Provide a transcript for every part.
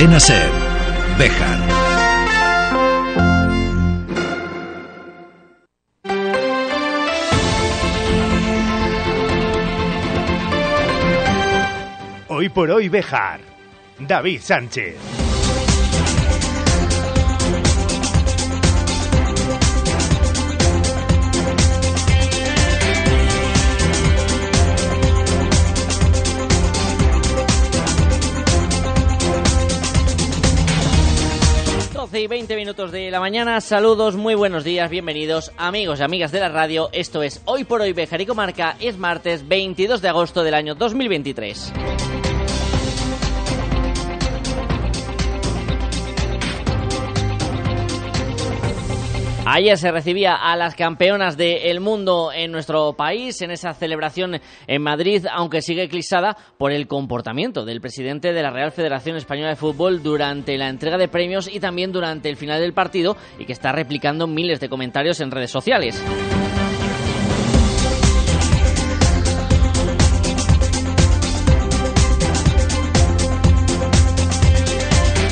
Cadena Ser. Hoy por hoy Bejar. David Sánchez. 12 y 20 minutos de la mañana. Saludos, muy buenos días, bienvenidos amigos y amigas de la radio. Esto es Hoy por Hoy Bejar y Comarca. Es martes 22 de agosto del año 2023. Ayer se recibía a las campeonas del mundo en nuestro país en esa celebración en Madrid, aunque sigue eclipsada por el comportamiento del presidente de la Real Federación Española de Fútbol durante la entrega de premios y también durante el final del partido y que está replicando miles de comentarios en redes sociales.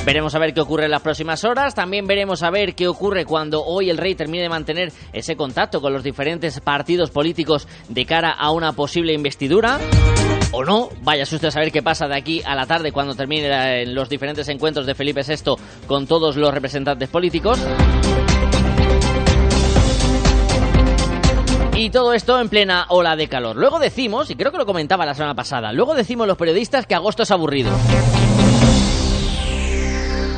Veremos a ver qué ocurre en las próximas horas. También veremos a ver qué ocurre cuando hoy el rey termine de mantener ese contacto con los diferentes partidos políticos de cara a una posible investidura. O no, vaya usted a saber qué pasa de aquí a la tarde cuando terminen los diferentes encuentros de Felipe VI con todos los representantes políticos. Y todo esto en plena ola de calor. Luego decimos, y creo que lo comentaba la semana pasada, luego decimos los periodistas que agosto es aburrido.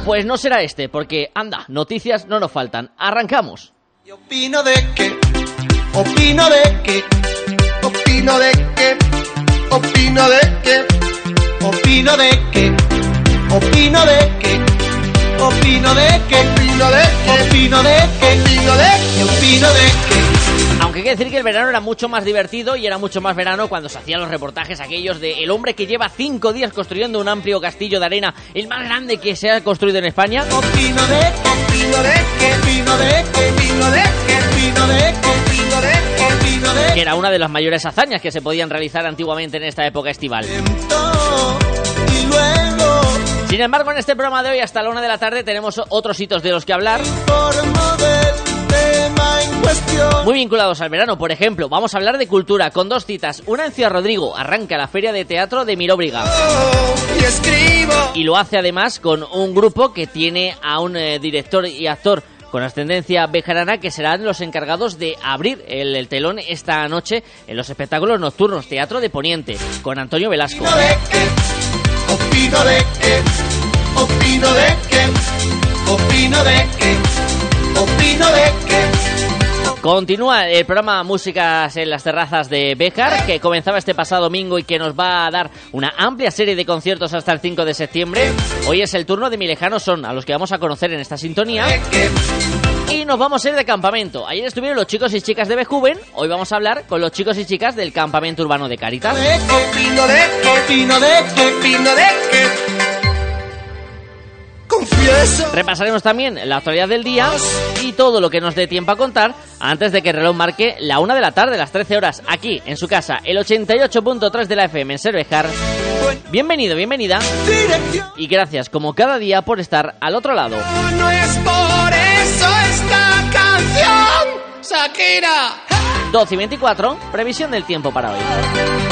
Pues no será este, porque anda, noticias no nos faltan. Arrancamos. Y opino de que, opino de que, opino de que, opino de que, opino de que, opino de que, opino de que, opino de que, opino de que, opino de que. Aunque hay que decir que el verano era mucho más divertido y era mucho más verano cuando se hacían los reportajes aquellos de el hombre que lleva cinco días construyendo un amplio castillo de arena, el más grande que se ha construido en España. Que, era una de las mayores hazañas que se podían realizar antiguamente en esta época estival. Sin embargo, en este programa de hoy hasta la una de la tarde tenemos otros hitos de los que hablar. Tema en cuestión. Muy vinculados al verano, por ejemplo, vamos a hablar de cultura con dos citas. Una en Ciudad Rodrigo, arranca la Feria de Teatro de Miróbriga. Y escribo Y lo hace además con un grupo que tiene a un eh, director y actor con ascendencia bejarana que serán los encargados de abrir el, el telón esta noche en los espectáculos nocturnos Teatro de Poniente con Antonio Velasco. opino de que, opino de que, opino de que, opino de que, opino de que. Continúa el programa Músicas en las terrazas de Béjar, que comenzaba este pasado domingo y que nos va a dar una amplia serie de conciertos hasta el 5 de septiembre. Hoy es el turno de Mi Lejano Son, a los que vamos a conocer en esta sintonía. Y nos vamos a ir de campamento. Ayer estuvieron los chicos y chicas de Bejuven, hoy vamos a hablar con los chicos y chicas del campamento urbano de Caritas. Opino de que, opino de que, opino de que. Confieso. Repasaremos también la actualidad del día y todo lo que nos dé tiempo a contar antes de que el reloj marque la una de la tarde, las 13 horas, aquí en su casa, el 88.3 de la FM en Cervejar. Bienvenido, bienvenida y gracias como cada día por estar al otro lado. No es por eso esta canción. Shakira. 12 y 24, previsión del tiempo para hoy.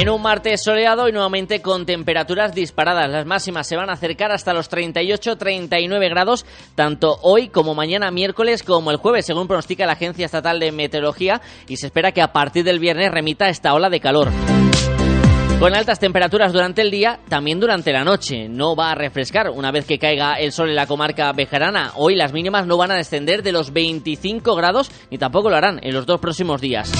En un martes soleado y nuevamente con temperaturas disparadas. Las máximas se van a acercar hasta los 38-39 grados, tanto hoy como mañana miércoles como el jueves, según pronostica la Agencia Estatal de Meteorología, y se espera que a partir del viernes remita esta ola de calor. Con altas temperaturas durante el día, también durante la noche. No va a refrescar una vez que caiga el sol en la comarca bejarana. Hoy las mínimas no van a descender de los 25 grados ni tampoco lo harán en los dos próximos días.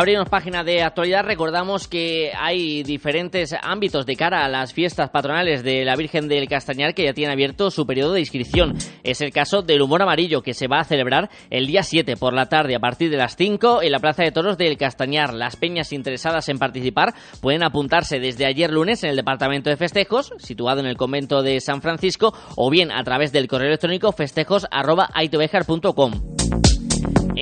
Abrimos página de actualidad. Recordamos que hay diferentes ámbitos de cara a las fiestas patronales de la Virgen del Castañar que ya tienen abierto su periodo de inscripción. Es el caso del Humor Amarillo que se va a celebrar el día 7 por la tarde a partir de las 5 en la Plaza de Toros del Castañar. Las peñas interesadas en participar pueden apuntarse desde ayer lunes en el Departamento de Festejos, situado en el convento de San Francisco, o bien a través del correo electrónico festejos.aitobejar.com.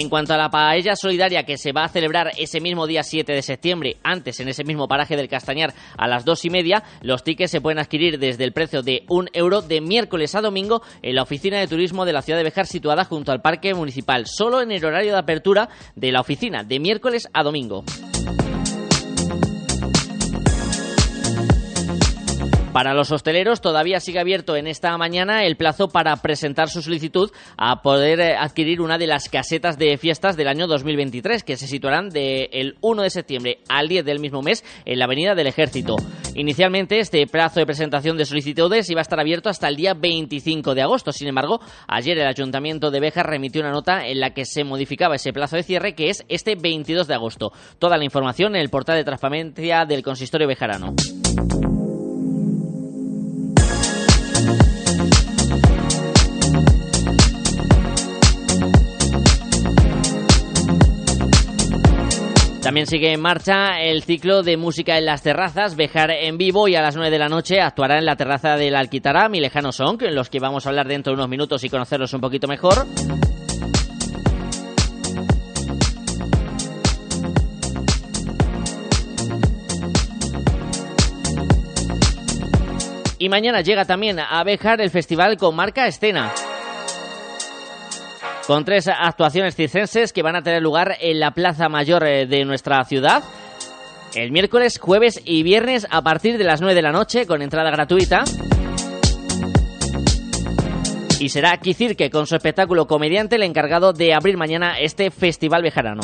En cuanto a la paella solidaria que se va a celebrar ese mismo día 7 de septiembre, antes en ese mismo paraje del Castañar a las dos y media, los tickets se pueden adquirir desde el precio de un euro de miércoles a domingo en la oficina de turismo de la ciudad de Bejar situada junto al parque municipal, solo en el horario de apertura de la oficina, de miércoles a domingo. Para los hosteleros todavía sigue abierto en esta mañana el plazo para presentar su solicitud a poder eh, adquirir una de las casetas de fiestas del año 2023 que se situarán del 1 de septiembre al 10 del mismo mes en la Avenida del Ejército. Inicialmente este plazo de presentación de solicitudes iba a estar abierto hasta el día 25 de agosto. Sin embargo, ayer el Ayuntamiento de Bejar remitió una nota en la que se modificaba ese plazo de cierre que es este 22 de agosto. Toda la información en el portal de transparencia del Consistorio Bejarano. También sigue en marcha el ciclo de música en las terrazas, Bejar en vivo y a las 9 de la noche actuará en la terraza del Alquitará, mi lejano Song, en los que vamos a hablar dentro de unos minutos y conocerlos un poquito mejor. Y mañana llega también a Bejar el festival con marca Escena con tres actuaciones circenses que van a tener lugar en la Plaza Mayor eh, de nuestra ciudad. El miércoles, jueves y viernes a partir de las 9 de la noche con entrada gratuita. Y será Kicirque con su espectáculo comediante el encargado de abrir mañana este festival bejarano.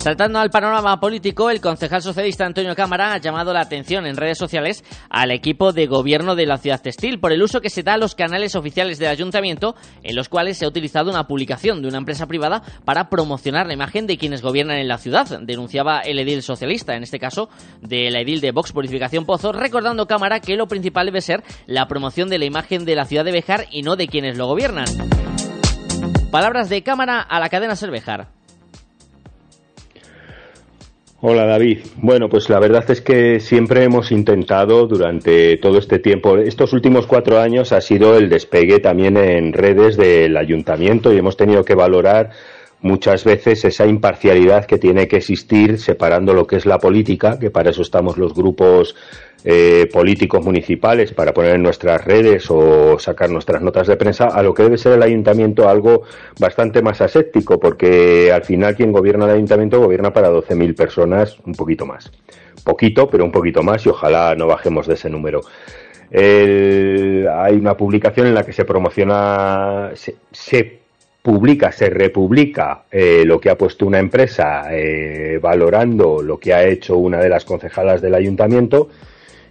Saltando al panorama político, el concejal socialista Antonio Cámara ha llamado la atención en redes sociales al equipo de gobierno de la ciudad textil por el uso que se da a los canales oficiales del ayuntamiento en los cuales se ha utilizado una publicación de una empresa privada para promocionar la imagen de quienes gobiernan en la ciudad, denunciaba el edil socialista, en este caso de la edil de Vox Purificación Pozo, recordando Cámara que lo principal debe ser la promoción de la imagen de la ciudad de Bejar y no de quienes lo gobiernan. Palabras de Cámara a la cadena Ser Bejar. Hola David. Bueno, pues la verdad es que siempre hemos intentado durante todo este tiempo, estos últimos cuatro años ha sido el despegue también en redes del ayuntamiento y hemos tenido que valorar muchas veces esa imparcialidad que tiene que existir separando lo que es la política, que para eso estamos los grupos eh, políticos municipales para poner en nuestras redes o sacar nuestras notas de prensa a lo que debe ser el ayuntamiento algo bastante más aséptico, porque al final quien gobierna el ayuntamiento gobierna para 12.000 personas, un poquito más. Poquito, pero un poquito más y ojalá no bajemos de ese número. hay una publicación en la que se promociona, se, publica, se republica eh, lo que ha puesto una empresa eh, valorando lo que ha hecho una de las concejalas del ayuntamiento.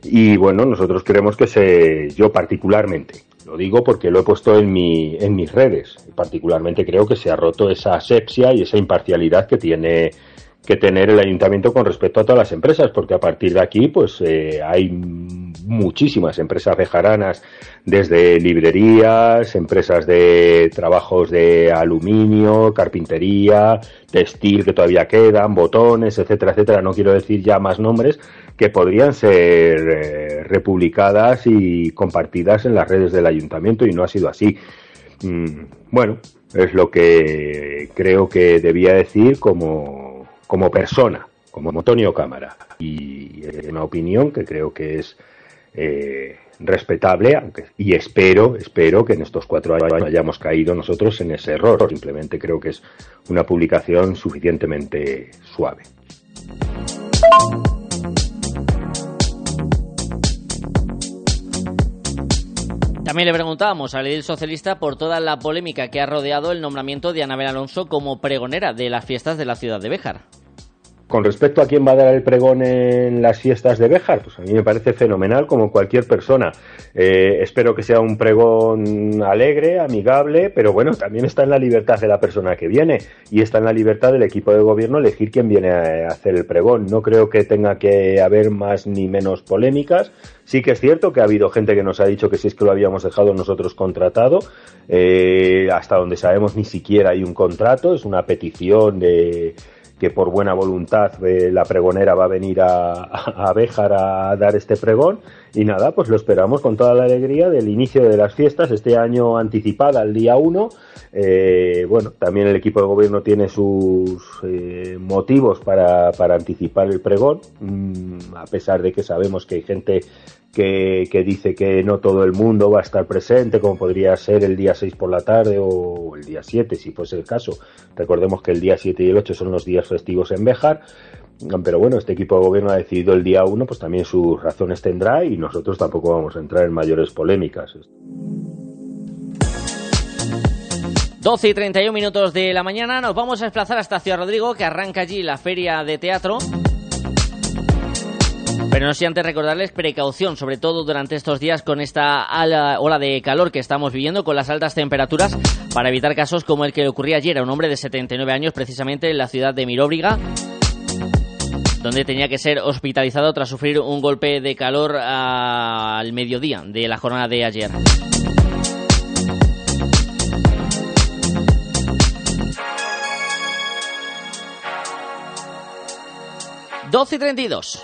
Y bueno, nosotros queremos que se, yo particularmente, lo digo porque lo he puesto en, mi, en mis redes, particularmente creo que se ha roto esa asepsia y esa imparcialidad que tiene que tener el ayuntamiento con respecto a todas las empresas, porque a partir de aquí pues eh, hay muchísimas empresas bejaranas, desde librerías, empresas de trabajos de aluminio, carpintería, textil que todavía quedan, botones, etcétera, etcétera. No quiero decir ya más nombres que podrían ser eh, republicadas y compartidas en las redes del ayuntamiento y no ha sido así. Mm, bueno, es lo que creo que debía decir como como persona, como Antonio Cámara. Y es una opinión que creo que es eh, respetable, y espero, espero que en estos cuatro años hayamos caído nosotros en ese error. Simplemente creo que es una publicación suficientemente suave. También le preguntábamos al edil socialista por toda la polémica que ha rodeado el nombramiento de Anabel Alonso como pregonera de las fiestas de la ciudad de Béjar. Con respecto a quién va a dar el pregón en las fiestas de Béjar, pues a mí me parece fenomenal como cualquier persona. Eh, espero que sea un pregón alegre, amigable, pero bueno, también está en la libertad de la persona que viene y está en la libertad del equipo de gobierno elegir quién viene a hacer el pregón. No creo que tenga que haber más ni menos polémicas. Sí que es cierto que ha habido gente que nos ha dicho que si es que lo habíamos dejado nosotros contratado, eh, hasta donde sabemos ni siquiera hay un contrato, es una petición de que por buena voluntad la pregonera va a venir a, a, Béjar a dar este pregón. Y nada, pues lo esperamos con toda la alegría del inicio de las fiestas, este año anticipada al día 1. Eh, bueno, también el equipo de gobierno tiene sus eh, motivos para, para, anticipar el pregón, mm, a pesar de que sabemos que hay gente que, dice que no todo el mundo va a estar presente, como podría ser el día 6 por la tarde o el día 7, si fuese el caso. Recordemos que el día 7 y el 8 son los días festivos en Béjar. Pero bueno, este equipo de gobierno ha decidido el día 1, pues también sus razones tendrá y nosotros tampoco vamos a entrar en mayores polémicas. 12 y 31 minutos de la mañana nos vamos a desplazar hasta Ciudad Rodrigo, que arranca allí la feria de teatro. Pero no sé antes recordarles precaución, sobre todo durante estos días con esta ola de calor que estamos viviendo, con las altas temperaturas, para evitar casos como el que ocurría ayer a un hombre de 79 años, precisamente en la ciudad de Miróbriga, donde tenía que ser hospitalizado tras sufrir un golpe de calor al mediodía de la jornada de ayer. Doce y treinta y dos.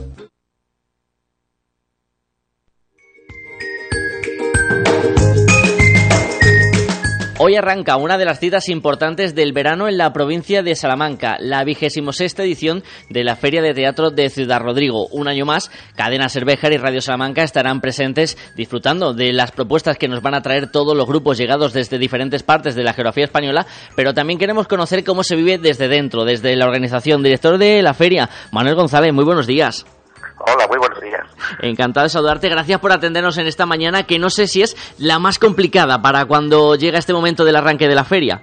Hoy arranca una de las citas importantes del verano en la provincia de Salamanca, la vigésimo sexta edición de la Feria de Teatro de Ciudad Rodrigo. Un año más, Cadena Cervejar y Radio Salamanca estarán presentes disfrutando de las propuestas que nos van a traer todos los grupos llegados desde diferentes partes de la geografía española, pero también queremos conocer cómo se vive desde dentro, desde la organización. Director de la feria, Manuel González, muy buenos días. Hola, muy buenos días. Encantado de saludarte. Gracias por atendernos en esta mañana que no sé si es la más complicada para cuando llega este momento del arranque de la feria.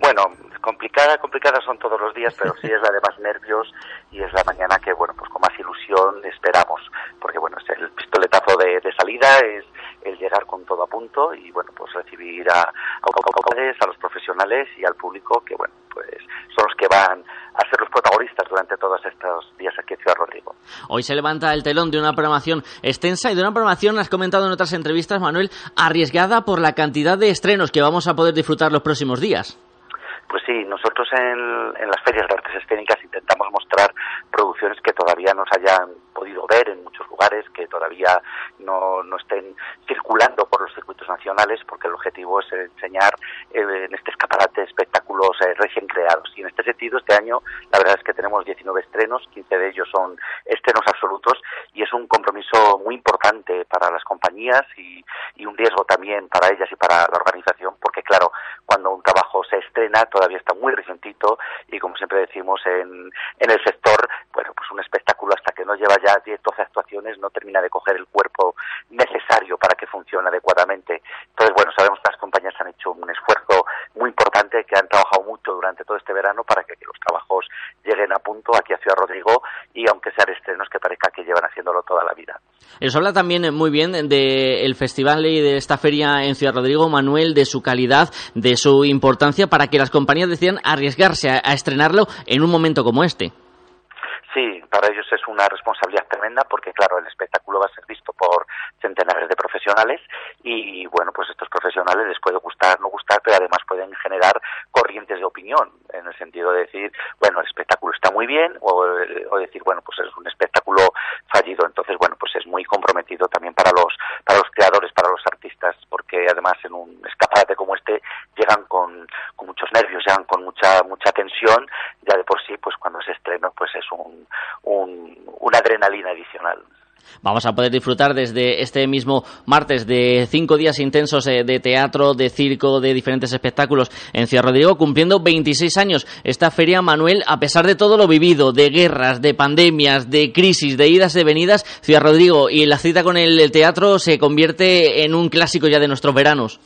Bueno, complicada, complicada son todos los días, pero sí es la de más nervios y es la mañana que, bueno, pues con más ilusión esperamos, porque bueno, es el pistoletazo de, de salida, es el llegar con todo a punto y bueno, pues recibir a, a, a los profesionales y al público que bueno, pues son los que van a ser los protagonistas durante todos estos días aquí en Ciudad Rodrigo. Hoy se levanta el telón de una programación extensa y de una programación, has comentado en otras entrevistas, Manuel, arriesgada por la cantidad de estrenos que vamos a poder disfrutar los próximos días. Pues sí, nosotros en, en las ferias de artes escénicas intentamos mostrar producciones que todavía nos hayan podido ver en muchos lugares, que todavía no, no estén circulando por los circuitos nacionales, porque el objetivo es enseñar eh, en este escaparate espectáculos eh, recién creados. Y en este sentido, este año, la verdad es que tenemos 19 estrenos, 15 de ellos son estrenos absolutos, y es un compromiso muy importante para las compañías y, y un riesgo también para ellas y para la organización, porque claro, cuando un trabajo se estrena, todavía está muy recientito, y como siempre decimos en, en el sector, bueno, pues un espectáculo hasta que no lleva ya 10, 12 actuaciones no termina de coger el cuerpo necesario para que funcione adecuadamente. Entonces, bueno, sabemos que las compañías han hecho un esfuerzo muy importante, que han trabajado mucho durante todo este verano para que, los trabajos lleguen a punto aquí a Ciudad Rodrigo y aunque sean estrenos que parezca que llevan haciéndolo toda la vida. Eso habla también muy bien del festival y de esta feria en Ciudad Rodrigo, Manuel, de su calidad, de su importancia para que las compañías decidan arriesgarse a estrenarlo en un momento como este. Sí, para ellos es una responsabilidad tremenda porque, claro, el espectáculo va a ser visto por centenares de profesionales y, bueno, pues estos profesionales les puede gustar, no gustar, pero además pueden generar corrientes de opinión en el sentido de decir, bueno, el espectáculo está muy bien o, decir, bueno, pues es un espectáculo fallido. Entonces, bueno, pues es muy comprometido también para los, para los creadores, para los artistas, porque además en un escaparate como este llegan con, con muchos nervios, llegan con mucha, mucha tensión, ya de por sí, pues cuando se estrena, pues es un un, una adrenalina adicional. Vamos a poder disfrutar desde este mismo martes de cinco días intensos eh, de teatro, de circo, de diferentes espectáculos en Ciudad Rodrigo, cumpliendo 26 años esta feria, Manuel, a pesar de todo lo vivido, de guerras, de pandemias, de crisis, de idas y venidas, Ciudad Rodrigo y la cita con el teatro se convierte en un clásico ya de nuestros veranos.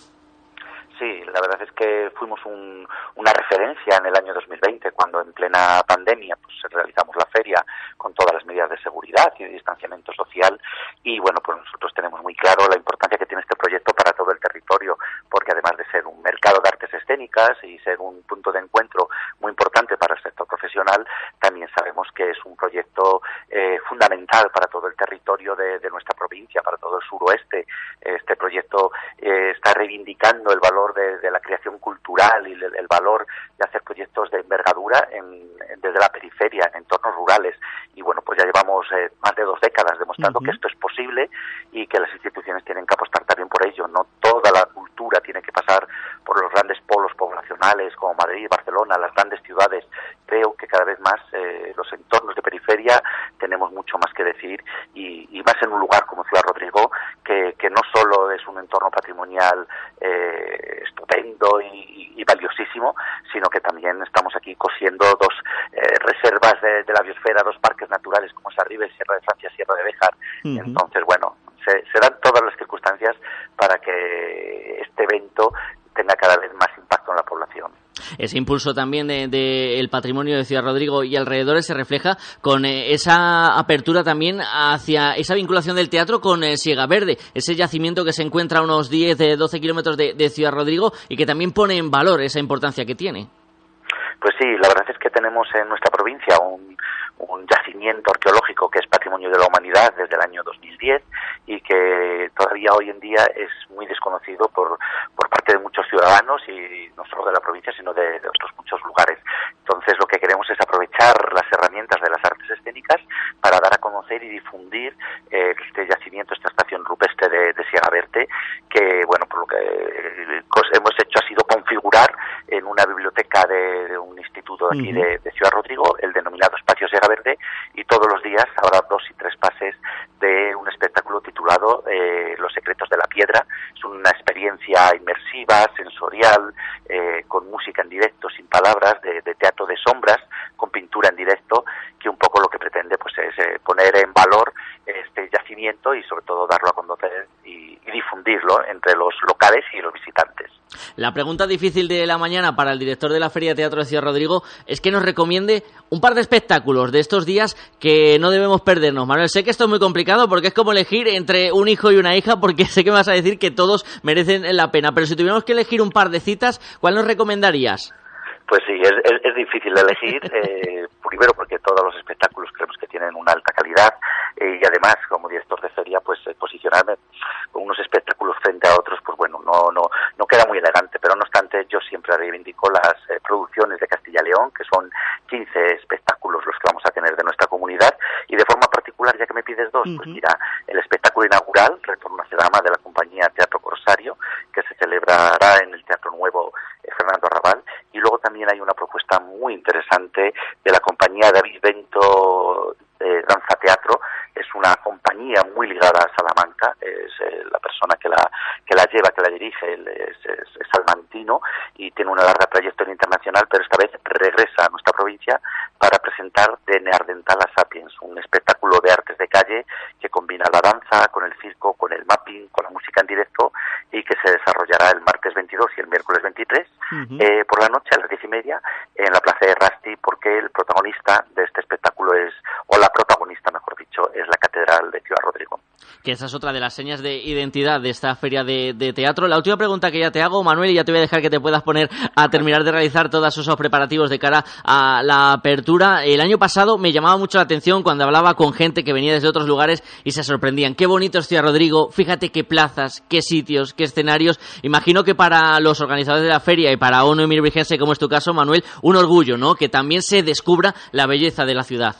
La verdad es que fuimos una referencia en el año 2020, cuando en plena pandemia pues, realizamos la feria con todas las medidas de seguridad y de distanciamiento social. Y bueno, pues nosotros tenemos muy claro la importancia que tiene este proyecto para todo el territorio, porque además de ser un mercado de artes escénicas y ser un punto de encuentro muy importante para el sector profesional, también sabemos que es un proyecto eh, fundamental para todo el territorio de, nuestra provincia, para todo el suroeste. Este proyecto eh, está reivindicando el valor de, la creación cultural y el, valor de hacer proyectos de envergadura desde la periferia, en entornos rurales. Y bueno, pues ya llevamos eh, más de dos décadas demostrando que esto es posible y que las instituciones tienen que apostar también por ello. No toda la cultura tiene que pasar por los grandes polos poblacionales como Madrid, Barcelona, las grandes ciudades. Creo que cada vez más eh, los entornos de periferia tenemos mucho más que decir y, más en un lugar como Ciudad Rodrigo, que, no solo es un entorno patrimonial eh, estupendo y, valiosísimo, sino que también estamos dos eh, reservas de, la biosfera, dos parques naturales como es Arriba, Sierra de Francia, Sierra de Béjar. Entonces, bueno, se, se dan todas las circunstancias para que este evento tenga cada vez más impacto en la población. Ese impulso también del de, patrimonio de Ciudad Rodrigo y alrededores se refleja con eh, esa apertura también hacia esa vinculación del teatro con eh, Siega Verde, ese yacimiento que se encuentra a unos 10, 12 kilómetros de, de Ciudad Rodrigo y que también pone en valor esa importancia que tiene. Pues sí, la verdad es que tenemos en nuestra provincia un, un yacimiento arqueológico que es patrimonio de la humanidad desde el año 2010 y que todavía hoy en día es muy desconocido por, por parte de muchos ciudadanos y no solo de la provincia sino de, otros muchos lugares. Entonces lo que queremos es aprovechar las herramientas de las artes escénicas para dar a conocer y difundir eh, este yacimiento, esta estación rupestre de, de Siega Verde, que bueno, por lo que eh, hemos hecho ha sido configurar en una biblioteca de, un instituto aquí de, de, Ciudad Rodrigo, el denominado Espacio Siega Verde, y todos los días habrá dos y tres pases de un espectáculo titulado eh, Los secretos de la piedra. Es una experiencia inmersiva, sensorial, eh, con música en directo, sin palabras, de, teatro de sombras, con pintura en directo, que un poco lo que pretende pues es eh, poner en valor este yacimiento y sobre todo darlo a conocer y, y difundirlo entre los locales y los visitantes. La pregunta difícil de la mañana para el director de la Feria de Teatro de Ciudad Rodrigo es que nos recomiende un par de espectáculos de estos días que no debemos perdernos. Manuel, sé que esto es muy complicado porque es como elegir entre un hijo y una hija porque sé que vas a decir que todos merecen la pena, pero si tuviéramos que elegir un par de citas, ¿cuál nos recomendarías? Pues sí, es, difícil de elegir, eh, primero porque todos los espectáculos creemos que tienen una alta calidad eh, y además como director de feria pues eh, posicionarme con unos espectáculos frente a otros pues bueno, no, no, no queda muy elegante, pero no obstante yo siempre reivindico las producciones de Castilla León, que son 15 espectáculos los que vamos a tener de nuestra comunidad y de forma particular, ya que me pides dos, pues mira, el espectáculo inaugural, Retorno a Cedama de la compañía Teatro Corsario, que se celebrará en el Teatro Nuevo Fernando Arrabal, y luego también hay una propuesta muy interesante de la compañía David Bento eh, Danza Teatro, es una compañía muy ligada a Salamanca, es eh, la persona que la, que la lleva, que la dirige, es, es, salmantino y tiene una larga trayectoria internacional, pero esta vez regresa a nuestra provincia para presentar De Neardental a Sapiens, un espectáculo de artes de calle que combina la danza con el circo, con el mapping, con la música en directo y que se desarrollará el martes 22 y el miércoles 23 eh, por la noche a las diez y media en la plaza de Rasti porque el protagonista de este espectáculo es, o la protagonista mejor dicho, es la Catedral de Ciudad Rodrigo que esa es otra de las señas de identidad de esta feria de, teatro. La última pregunta que ya te hago, Manuel, y ya te voy a dejar que te puedas poner a terminar de realizar todos esos preparativos de cara a la apertura. El año pasado me llamaba mucho la atención cuando hablaba con gente que venía desde otros lugares y se sorprendían. Qué bonito es Ciudad Rodrigo, fíjate qué plazas, qué sitios, qué escenarios. Imagino que para los organizadores de la feria y para ONU y Mirvirgense, como es tu caso, Manuel, un orgullo, ¿no? Que también se descubra la belleza de la ciudad.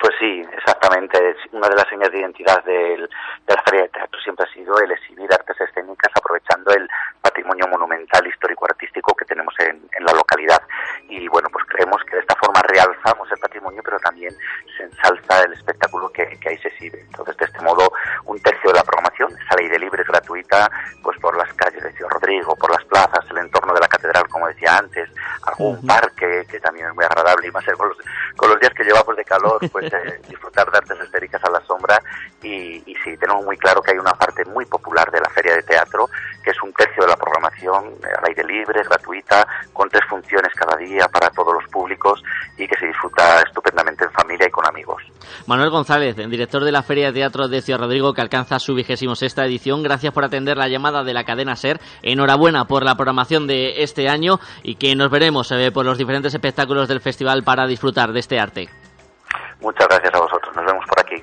Pues sí, exactamente. Una de las señas de identidad de la Feria de Teatro siempre ha sido el exhibir artes escénicas aprovechando el patrimonio monumental, histórico-artístico que tenemos en, la localidad. Y bueno, pues creemos que de esta forma realzamos el patrimonio, pero también se ensalza el espectáculo que, ahí se exhibe. Entonces, de este modo, un tercio de la programación es al aire libre, gratuita, pues por las calles de Ciudad Rodrigo, por las plazas, el entorno de la catedral, como decía antes, algún parque que también es muy agradable y más con los, con los días que llevamos de calor, pues eh, disfrutar de artes escénicas a la sombra y, y sí, tenemos muy claro que hay una parte muy popular de la feria de teatro, que es un tercio de la programación eh, al aire libre, gratuita, con tres funciones cada día para todos los públicos y que se disfruta estupendamente en familia y con amigos. Manuel González, director de la Feria de Teatro de Ciudad Rodrigo, que alcanza su vigésimo sexta edición. Gracias por atender la llamada de la cadena SER. Enhorabuena por la programación de este año y que nos veremos eh, por los diferentes espectáculos del festival para disfrutar de este arte. Muchas gracias a vosotros. Nos vemos por aquí.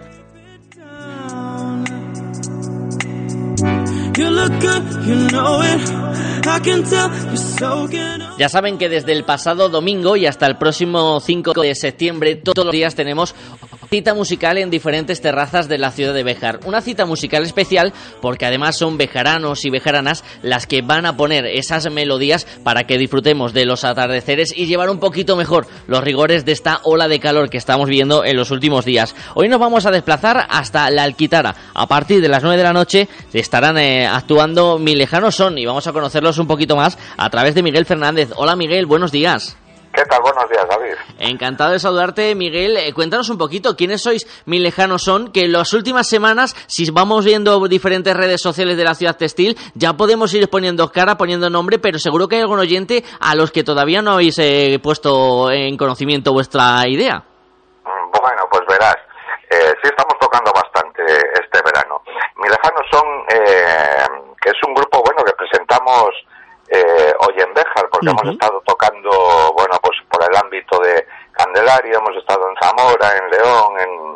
Ya saben que desde el pasado domingo y hasta el próximo 5 de septiembre, todos los días tenemos cita musical en diferentes terrazas de la ciudad de Bejar. Una cita musical especial porque además son bejaranos y bejaranas las que van a poner esas melodías para que disfrutemos de los atardeceres y llevar un poquito mejor los rigores de esta ola de calor que estamos viendo en los últimos días. Hoy nos vamos a desplazar hasta la Alquitara. A partir de las 9 de la noche estarán eh, actuando Mi Lejano Son y vamos a conocerlos un poquito más a través de Miguel Fernández. Hola Miguel, buenos días. ¿Qué tal? Buenos días, David. Encantado de saludarte, Miguel. Eh, cuéntanos un poquito quiénes sois, mi lejanos son, que en las últimas semanas, si vamos viendo diferentes redes sociales de la ciudad textil, ya podemos ir poniendo cara, poniendo nombre, pero seguro que hay algún oyente a los que todavía no habéis eh, puesto en conocimiento vuestra idea. Mm, bueno, pues verás, eh, sí estamos tocando bastante este verano. Mi lejanos son, que es un grupo, bueno, que presentamos eh, hoy en Béjar, porque hemos estado tocando, bueno, el ámbito de Candelaria, hemos estado en Zamora, en León, en,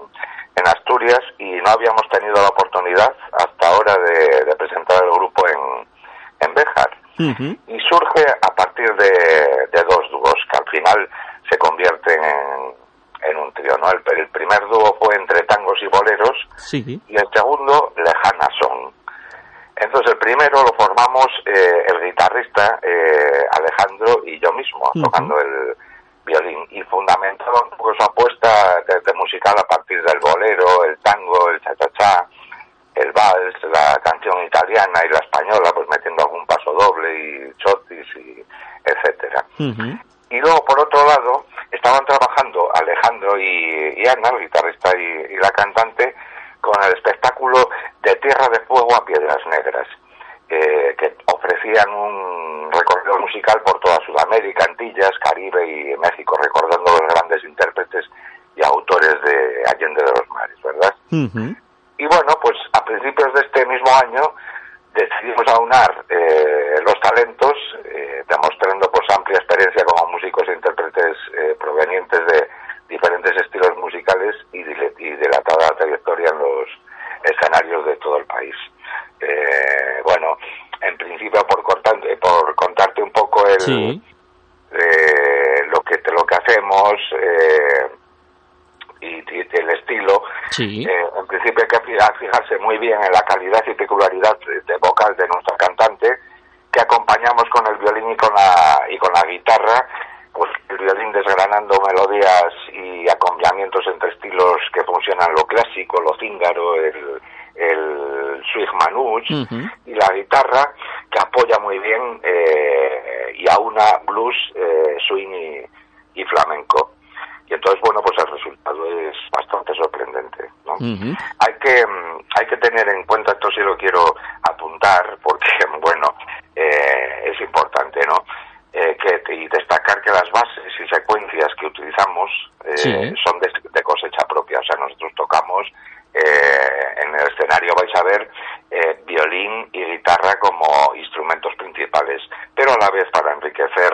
Asturias, y no habíamos tenido la oportunidad hasta ahora de, presentar el grupo en, en Béjar. Y surge a partir de, dos dúos, que al final se convierten en, un trío, ¿no? El, primer dúo fue entre tangos y boleros, y el segundo, Lejana Son. Entonces el primero lo formamos eh, el guitarrista eh, Alejandro y yo mismo, tocando el violín, y fundamentaba un poco su apuesta de, musical a partir del bolero, el tango, el cha-cha-cha, el vals, la canción italiana y la española, pues metiendo algún paso doble y chotis y etcétera. Y luego, por otro lado, estaban trabajando Alejandro y, Ana, el guitarrista y, la cantante, con el espectáculo de Tierra de Fuego a Piedras Negras, eh, que ofrecían un recorrido musical por toda Sudamérica, Antillas, Caribe y México, recordando los grandes intérpretes y autores de Allende de los Mares, ¿verdad? Y bueno, pues a principios de este mismo año decidimos aunar eh, los talentos, eh, demostrando pues amplia experiencia como músicos e intérpretes eh, provenientes de diferentes estilos musicales y, dilatada trayectoria en los escenarios de todo el país. bueno, en principio por, por contarte un poco el, lo que lo que hacemos y, el estilo, eh, en principio hay que fijarse muy bien en la calidad y peculiaridad de, vocal de nuestra cantante, que acompañamos con el violín y con la, y con la guitarra, pues el violín desgranando melodías y acompañamientos entre estilos que funcionan lo clásico, lo cíngaro, el, el swing manouche, y la guitarra que apoya muy bien eh, y aúna blues, eh, swing y flamenco y entonces bueno pues el resultado es bastante sorprendente ¿no? hay que mm, hay que tener en cuenta esto sí lo quiero apuntar porque bueno eh, es importante no eh, que y destacar que las bases y secuencias que utilizamos eh, son de, de, cosecha propia o sea nosotros tocamos en el escenario vais a ver violín y guitarra como instrumentos principales pero a la vez para enriquecer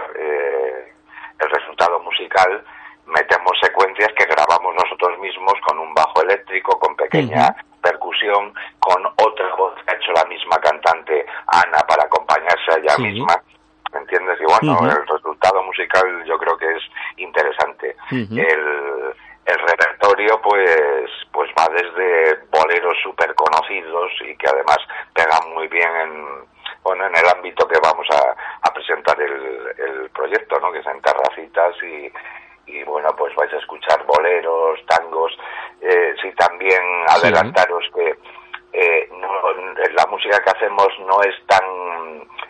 el resultado musical metemos secuencias que grabamos nosotros mismos con un bajo eléctrico, con pequeña percusión, con otra voz que ha hecho la misma cantante Ana para acompañarse a ella misma. ¿Me entiendes? Y bueno, el resultado musical yo creo que es interesante. El el repertorio pues pues va desde boleros súper conocidos y que además pegan muy bien en bueno en el ámbito que vamos a, a presentar el, el proyecto no que es en terracitas y, y bueno, pues vais a escuchar boleros, tangos, eh, sí también adelantaros que eh, la música que hacemos no es tan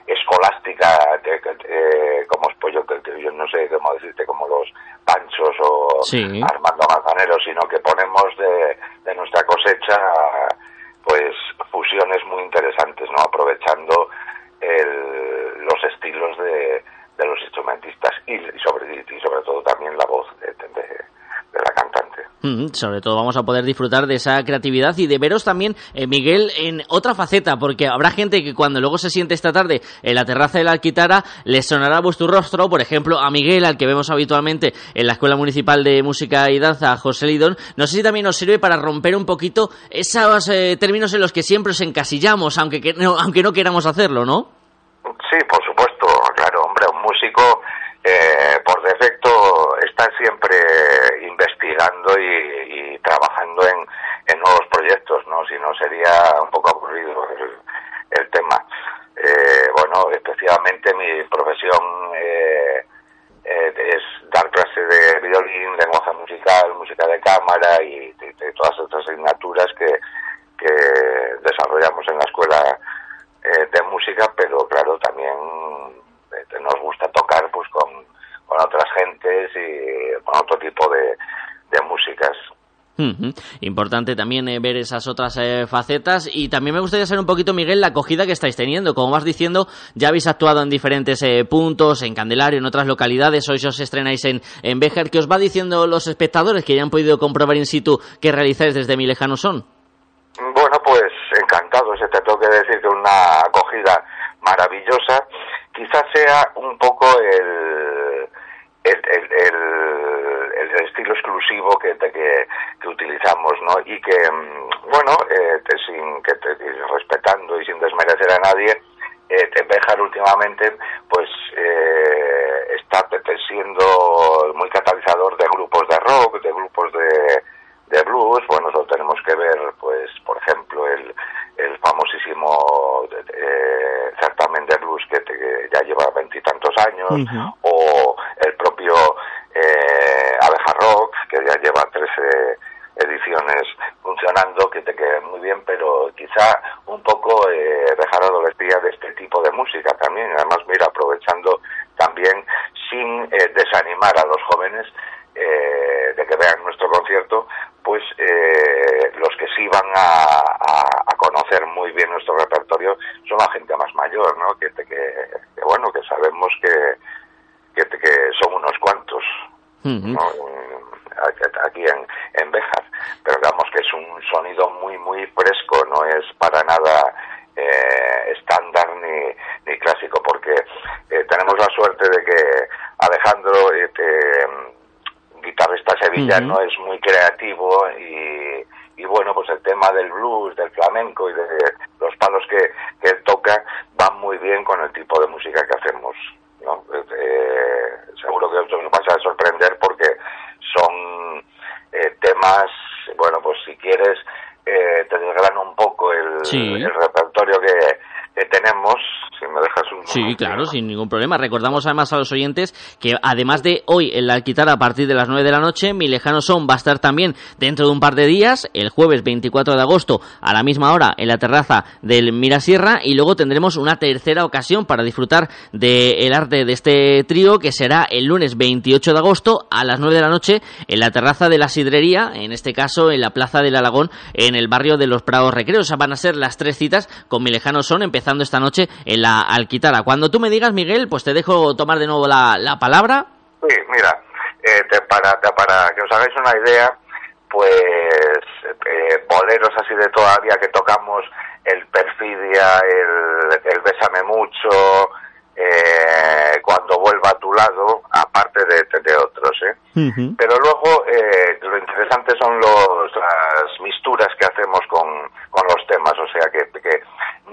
escolástica eh, como pues yo, yo no sé cómo decirte como los Panchos o Armando Manzanero sino que ponemos de, de nuestra cosecha pues fusiones muy interesantes no aprovechando el, los estilos de, de los instrumentistas y, sobre, y sobre todo también la voz de, la cantante. Mm, sobre todo vamos a poder disfrutar de esa creatividad y de veros también, eh, Miguel, en otra faceta, porque habrá gente que cuando luego se siente esta tarde en la terraza de la Alquitara, le sonará vuestro rostro, por ejemplo, a Miguel, al que vemos habitualmente en la Escuela Municipal de Música y Danza, José Lidón. No sé si también nos sirve para romper un poquito esos eh, términos en los que siempre os encasillamos, aunque, no, aunque no queramos hacerlo, ¿no? Sí, por supuesto, claro, hombre, un músico eh, por defecto está siempre y, trabajando en, nuevos proyectos, ¿no? Si no sería un poco aburrido el, tema. Eh, bueno, especialmente mi profesión eh, es dar clase de violín, lenguaje musical, música de cámara y, todas otras asignaturas que, que desarrollamos en la escuela eh, de música, pero claro, también eh, nos gusta tocar pues con, con otras gentes y con otro tipo de, de músicas. Importante también eh, ver esas otras facetas y también me gustaría saber un poquito, Miguel, la acogida que estáis teniendo. Como vas diciendo, ya habéis actuado en diferentes puntos, en Candelario, en otras localidades, hoy os estrenáis en, en Béjar. ¿Qué os va diciendo los espectadores que ya han podido comprobar in situ que realizáis desde Mi Lejano Son? Bueno, pues encantado, se te tengo que decir que una acogida maravillosa. Quizás sea un poco el, el, el, estilo exclusivo que, que, que, utilizamos, ¿no? Y que, mm, bueno, eh, sin que respetando y sin desmerecer a nadie, eh, Bejar últimamente, pues, eh, está siendo muy catalizador de grupos de rock, de grupos de de blues, bueno, eso tenemos que ver, pues, por ejemplo, el, el famosísimo eh, certamen de blues que, ya lleva veintitantos años, o el propio eh, Abeja Rock, que ya lleva 13, ediciones funcionando, que te queden muy bien, pero quizá un poco eh, dejar adolescía de este tipo de música también. Además, mira, aprovechando también sin eh, desanimar a los jóvenes eh, de que vean nuestro concierto, pues eh, los que sí van a, a, conocer muy bien nuestro repertorio son la gente más mayor, ¿no? Que, que, que bueno, que sabemos que, que, que son unos cuantos. aquí en, en Béjar, pero digamos que es un sonido muy, muy fresco, no es para nada eh, estándar ni, ni clásico, porque eh, tenemos la suerte de que Alejandro, este, guitarrista sevillano, es muy creativo y, y bueno, pues el tema del blues, del flamenco y de los palos que, toca van muy bien con el tipo de música que hacemos. ¿no? Eh, seguro que os vais a sorprender porque son eh, temas, bueno, pues si quieres, eh, te desgrano un poco el, el repertorio que, que tenemos, me dejas un... Sí, claro, sin ningún problema. Recordamos además a los oyentes que además de hoy en la Alquitara a partir de las 9 de la noche, Mi Lejano Son va a estar también dentro de un par de días, el jueves 24 de agosto a la misma hora en la terraza del Mirasierra y luego tendremos una tercera ocasión para disfrutar del arte de este trío que será el lunes 28 de agosto a las 9 de la noche en la terraza de la Sidrería, en este caso en la Plaza del Alagón, en el barrio de los Prados Recreos. O sea, van a ser las tres citas con Mi Lejano Son empezando esta noche en la Alquitara. Cuando tú me digas, Miguel, pues te dejo tomar de nuevo la, la palabra. Sí, mira, eh, te, para, te, para que os hagáis una idea, pues eh, boleros así de todavía que tocamos, el Perfidia, el, el Bésame Mucho, eh, cuando vuelva a tu lado, aparte de, de otros, ¿eh? Uh -huh. Pero luego eh, lo interesante son los, las misturas que hacemos con, con los temas, o sea que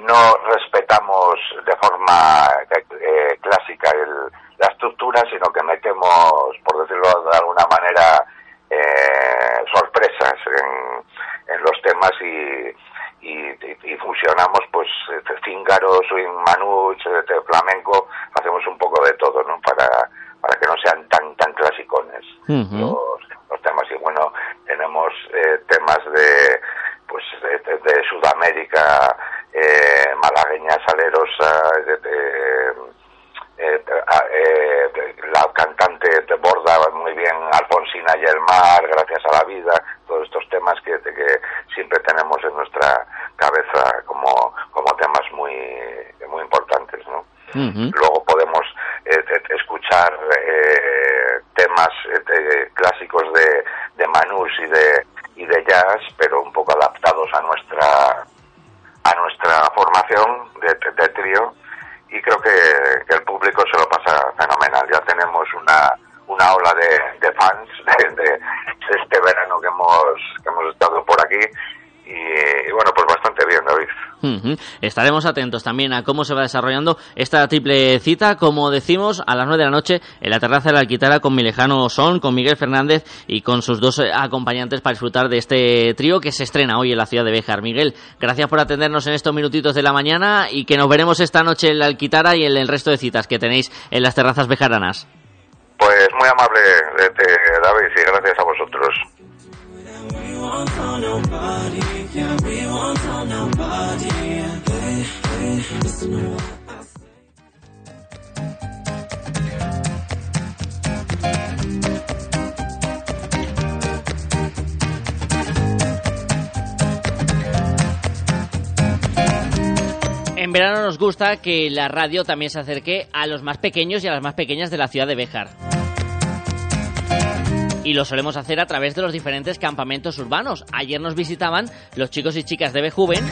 no respetamos de forma eh, clásica el, la estructura, sino que metemos, por decirlo de alguna manera, eh, sorpresas en, los temas y, y, y, fusionamos pues cíngaro, swing manuch, de flamenco, hacemos un poco de todo, ¿no? Para, para que no sean tan tan clasicones uh los, temas. Y bueno, tenemos eh, temas de pues de, de, de Sudamérica, eh, malagueña, salerosa, de, de eh, eh, la cantante te borda muy bien Gracias a la vida, todos estos temas que, que siempre tenemos en nuestra cabeza como, como temas muy, muy importantes, ¿no? Uh -huh. Luego podemos eh, escuchar eh, temas eh, clásicos de, de Manus y de, y de jazz, pero un poco adaptados a nuestra a nuestra formación de, de, de trío y creo que, que, el público se lo pasa fenomenal. Ya tenemos una, una ola de, de fans de, de, este verano que hemos, que hemos estado por aquí y, y bueno, pues bastante bien, David. Uh -huh. Estaremos atentos también a cómo se va desarrollando esta triple cita, como decimos, a las 9 de la noche en la terraza de la Alquitara con mi lejano son, con Miguel Fernández y con sus dos acompañantes para disfrutar de este trío que se estrena hoy en la ciudad de Béjar. Miguel, gracias por atendernos en estos minutitos de la mañana y que nos veremos esta noche en la Alquitara y en el resto de citas que tenéis en las terrazas bejaranas. Pues muy amable, David, y gracias a vosotros. En verano nos gusta que la radio también se acerque a los más pequeños y a las más pequeñas de la ciudad de Béjar y lo solemos hacer a través de los diferentes campamentos urbanos. Ayer nos visitaban los chicos y chicas de Bejuven,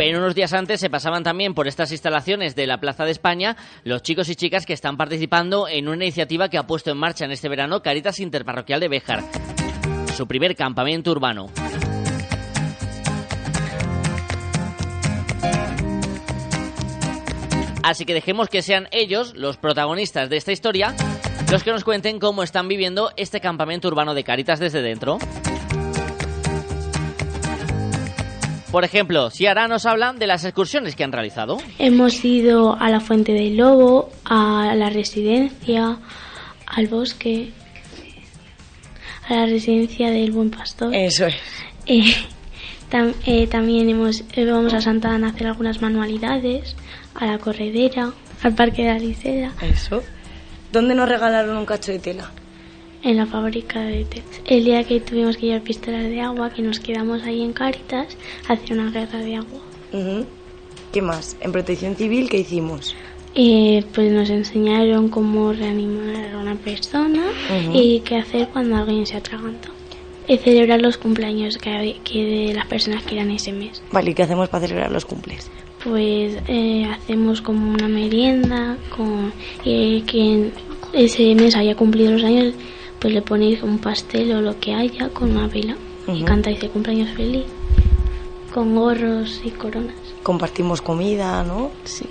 pero unos días antes se pasaban también por estas instalaciones de la Plaza de España los chicos y chicas que están participando en una iniciativa que ha puesto en marcha en este verano Caritas Interparroquial de Béjar, su primer campamento urbano. Así que dejemos que sean ellos los protagonistas de esta historia los que nos cuenten cómo están viviendo este campamento urbano de Caritas desde dentro. Por ejemplo, si ahora nos hablan de las excursiones que han realizado. Hemos ido a la Fuente del Lobo, a la residencia, al bosque, a la residencia del Buen Pastor. Eso es. Eh, tam- eh, también hemos, eh, vamos a Santa Ana a hacer algunas manualidades, a la corredera, al Parque de la Liceda, Eso. ¿Dónde nos regalaron un cacho de tela? En la fábrica de té. El día que tuvimos que llevar pistolas de agua, que nos quedamos ahí en Cáritas a hacer una guerra de agua. ¿Qué más? En protección civil, ¿qué hicimos? Eh, pues nos enseñaron cómo reanimar a una persona Ujú. y qué hacer cuando alguien se atraganta. Y celebrar los cumpleaños que, que de las personas que eran ese mes. Vale, ¿y qué hacemos para celebrar los cumples? Pues eh, hacemos como una merienda con eh, quien ese mes haya cumplido los años, pues le ponéis un pastel o lo que haya con una vela y Ujú. cantáis el cumpleaños feliz con gorros y coronas. Compartimos comida, ¿no? Sí.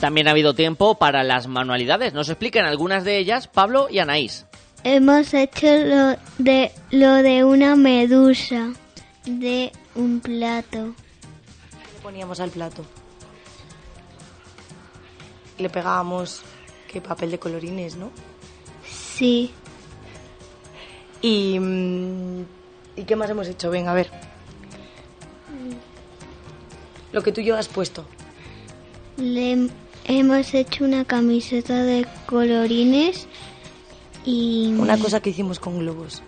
También ha habido tiempo para las manualidades. Nos explican algunas de ellas Pablo y Anaís. Hemos hecho lo de lo de una medusa de un plato. Poníamos al plato. Le pegábamos qué papel de colorines, ¿no? Sí, Y mm, ¿y qué más hemos hecho? Venga, a ver. Lo que tú llevas puesto. le hemos hecho una camiseta de colorines y Una cosa que hicimos con globos.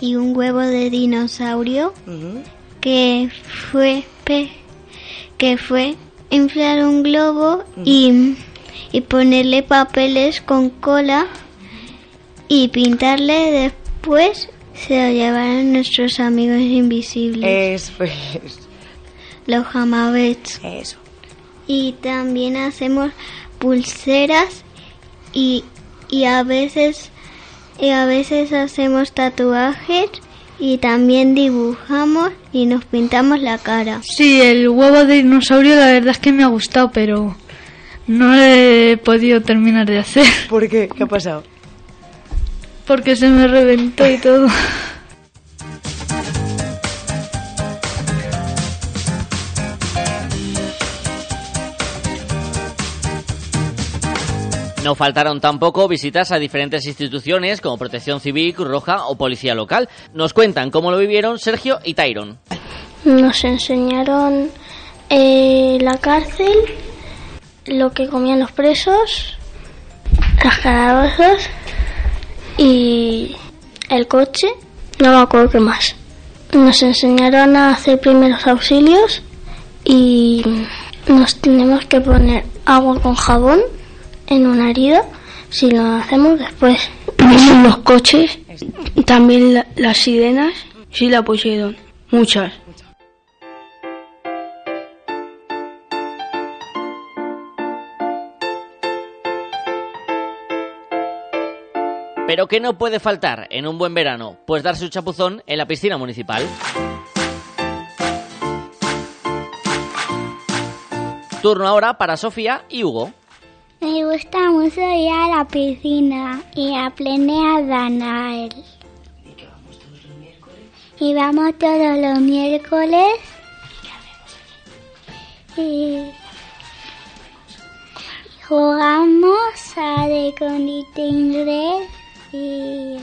y un huevo de dinosaurio Ujú. Que fue que fue inflar un globo y, y ponerle papeles con cola y pintarle después se lo llevaron nuestros amigos invisibles Eso es. los jamabets Eso. y también hacemos pulseras y, y a veces y a veces hacemos tatuajes y también dibujamos y nos pintamos la cara. Sí, el huevo de dinosaurio la verdad es que me ha gustado, pero no lo he podido terminar de hacer ¿Por qué? ¿Qué ha pasado? porque se me reventó y todo. No faltaron tampoco visitas a diferentes instituciones como Protección Civil, Cruz Roja o Policía Local. Nos cuentan cómo lo vivieron Sergio y Tyron. Nos enseñaron eh, la cárcel, lo que comían los presos, las calabazas y el coche. No me acuerdo qué más. Nos enseñaron a hacer primeros auxilios y nos tenemos que poner agua con jabón en una herida si lo hacemos después. los coches, también la- las sirenas, sí la pusieron, muchas. Pero ¿qué no puede faltar en un buen verano? Pues darse un chapuzón en la piscina municipal. Turno ahora para Sofía y Hugo. Me gusta mucho ir a la piscina y a plenear Danael. Y vamos todos los miércoles. Y jugamos a de Red y,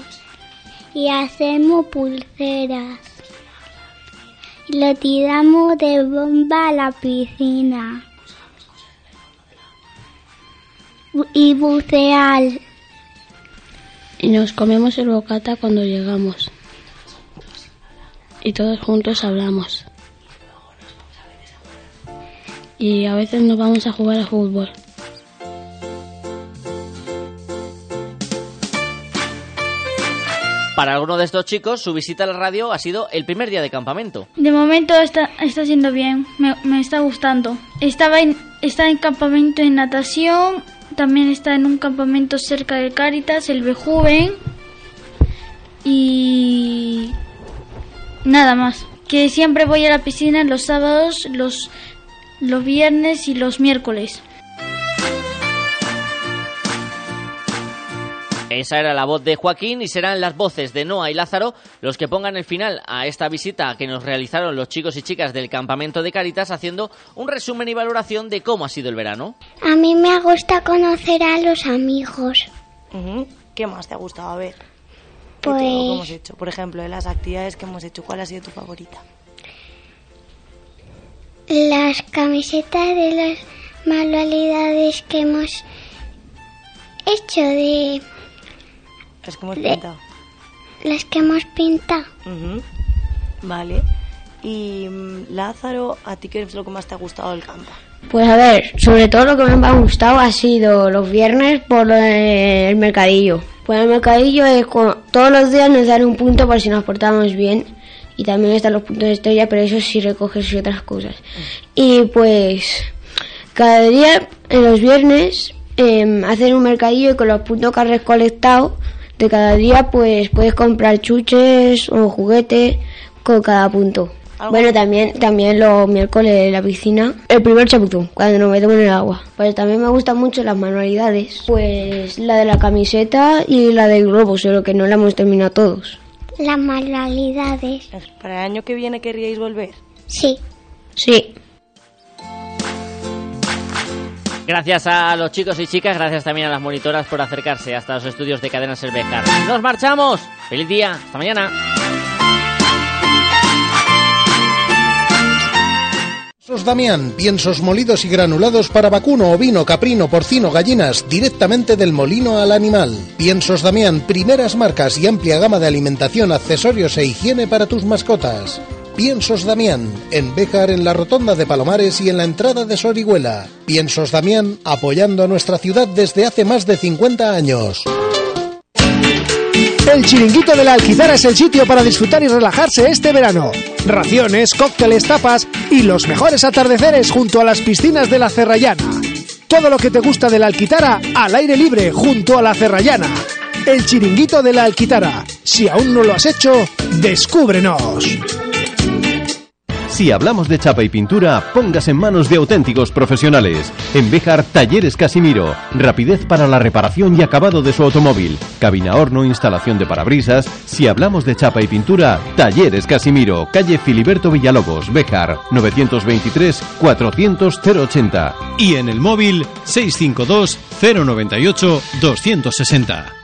y hacemos pulseras. Y lo tiramos de bomba a la piscina. Y bucear. Y nos comemos el bocata cuando llegamos. Y todos juntos hablamos. Y a veces nos vamos a jugar a fútbol. Para alguno de estos chicos, su visita a la radio ha sido el primer día de campamento. De momento está, está siendo bien, me, me está gustando. Estaba en, está en campamento en natación, también está en un campamento cerca de Cáritas, el Bejuven. Y nada más. Que siempre voy a la piscina los sábados, los, los viernes y los miércoles. Esa era la voz de Joaquín y serán las voces de Noa y Lázaro los que pongan el final a esta visita que nos realizaron los chicos y chicas del campamento de Caritas haciendo un resumen y valoración de cómo ha sido el verano. A mí me gusta conocer a los amigos. ¿Qué más te ha gustado ver? Pues- ¿Qué hemos hecho? Por ejemplo, de las actividades que hemos hecho, ¿cuál ha sido tu favorita? Las camisetas de las manualidades que hemos hecho de Las que hemos De- pintado. las que hemos pintado. Vale. Y mm, Lázaro, ¿a ti qué es lo que más te ha gustado del campo? Pues a ver, sobre todo lo que más me ha gustado ha sido los viernes por del mercadillo. Pues el mercadillo es cu- todos los días nos dan un punto por si nos portamos bien y también están los puntos de estrella, pero eso sí recoges y otras cosas. Y pues cada día en los viernes em, hacen un mercadillo y con los puntos que has recolectado de cada día pues puedes comprar chuches o juguetes con cada punto. Bueno, también, también los miércoles en la piscina, el primer chapuzón, cuando nos metemos en el agua. Pues también me gustan mucho las manualidades, pues la de la camiseta y la del globo, solo que no la hemos terminado todos. Las manualidades. ¿Para el año que viene querríais volver? Sí. Sí. Gracias a los chicos y chicas, gracias también a las monitoras por acercarse hasta los estudios de Cadena Cervejar. ¡Nos marchamos! ¡Feliz día! ¡Hasta mañana! Piensos Damián, piensos molidos y granulados para vacuno, ovino, caprino, porcino, gallinas, directamente del molino al animal. Piensos Damián, primeras marcas y amplia gama de alimentación, accesorios e higiene para tus mascotas. Piensos Damián, en Béjar, en la rotonda de Palomares y en la entrada de Sorihuela. Piensos Damián, apoyando a nuestra ciudad desde hace más de 50 años. El chiringuito de la Alquitara es el sitio para disfrutar y relajarse este verano. Raciones, cócteles, tapas y los mejores atardeceres junto a las piscinas de la Cerrallana. Todo lo que te gusta de la Alquitara al aire libre junto a la Cerrallana. El chiringuito de la Alquitara. Si aún no lo has hecho, descúbrenos. Si hablamos de chapa y pintura, pongas en manos de auténticos profesionales. En Béjar, Talleres Casimiro. Rapidez para la reparación y acabado de su automóvil. Cabina horno, instalación de parabrisas. Si hablamos de chapa y pintura, Talleres Casimiro. Calle Filiberto Villalobos, Béjar. 923 400 080. Y en el móvil 652 098 260.